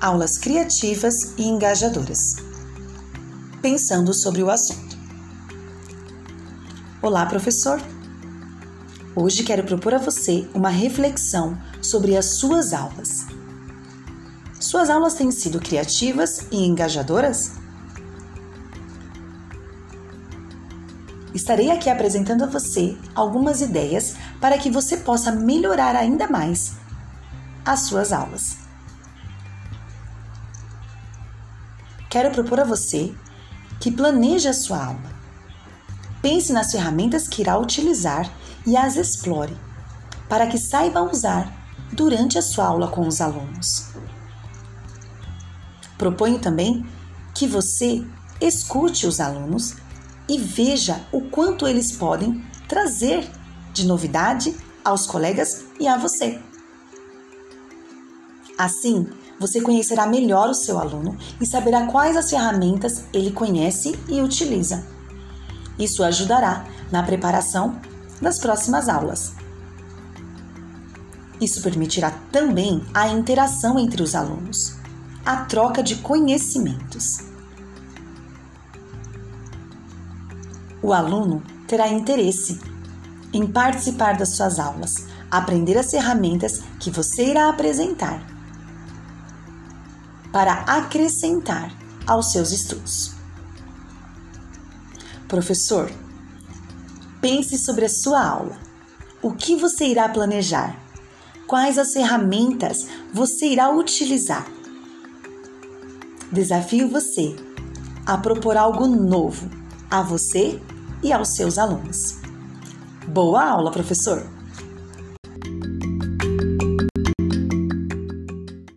aulas criativas e engajadoras. Pensando sobre o assunto. Olá, professor! Hoje quero propor a você uma reflexão sobre as suas aulas. Suas aulas têm sido criativas e engajadoras? Estarei aqui apresentando a você algumas ideias para que você possa melhorar ainda mais as suas aulas. Quero propor a você que planeje a sua aula. Pense nas ferramentas que irá utilizar e as explore, para que saiba usar durante a sua aula com os alunos. Proponho também que você escute os alunos e veja o quanto eles podem trazer de novidade aos colegas e a você. Assim, você conhecerá melhor o seu aluno e saberá quais as ferramentas ele conhece e utiliza. Isso ajudará na preparação das próximas aulas. Isso permitirá também a interação entre os alunos, a troca de conhecimentos. O aluno terá interesse em participar das suas aulas, aprender as ferramentas que você irá apresentar para acrescentar aos seus estudos. Professor, pense sobre a sua aula. O que você irá planejar? Quais as ferramentas você irá utilizar? Desafio você a propor algo novo a você e aos seus alunos. Boa aula, professor!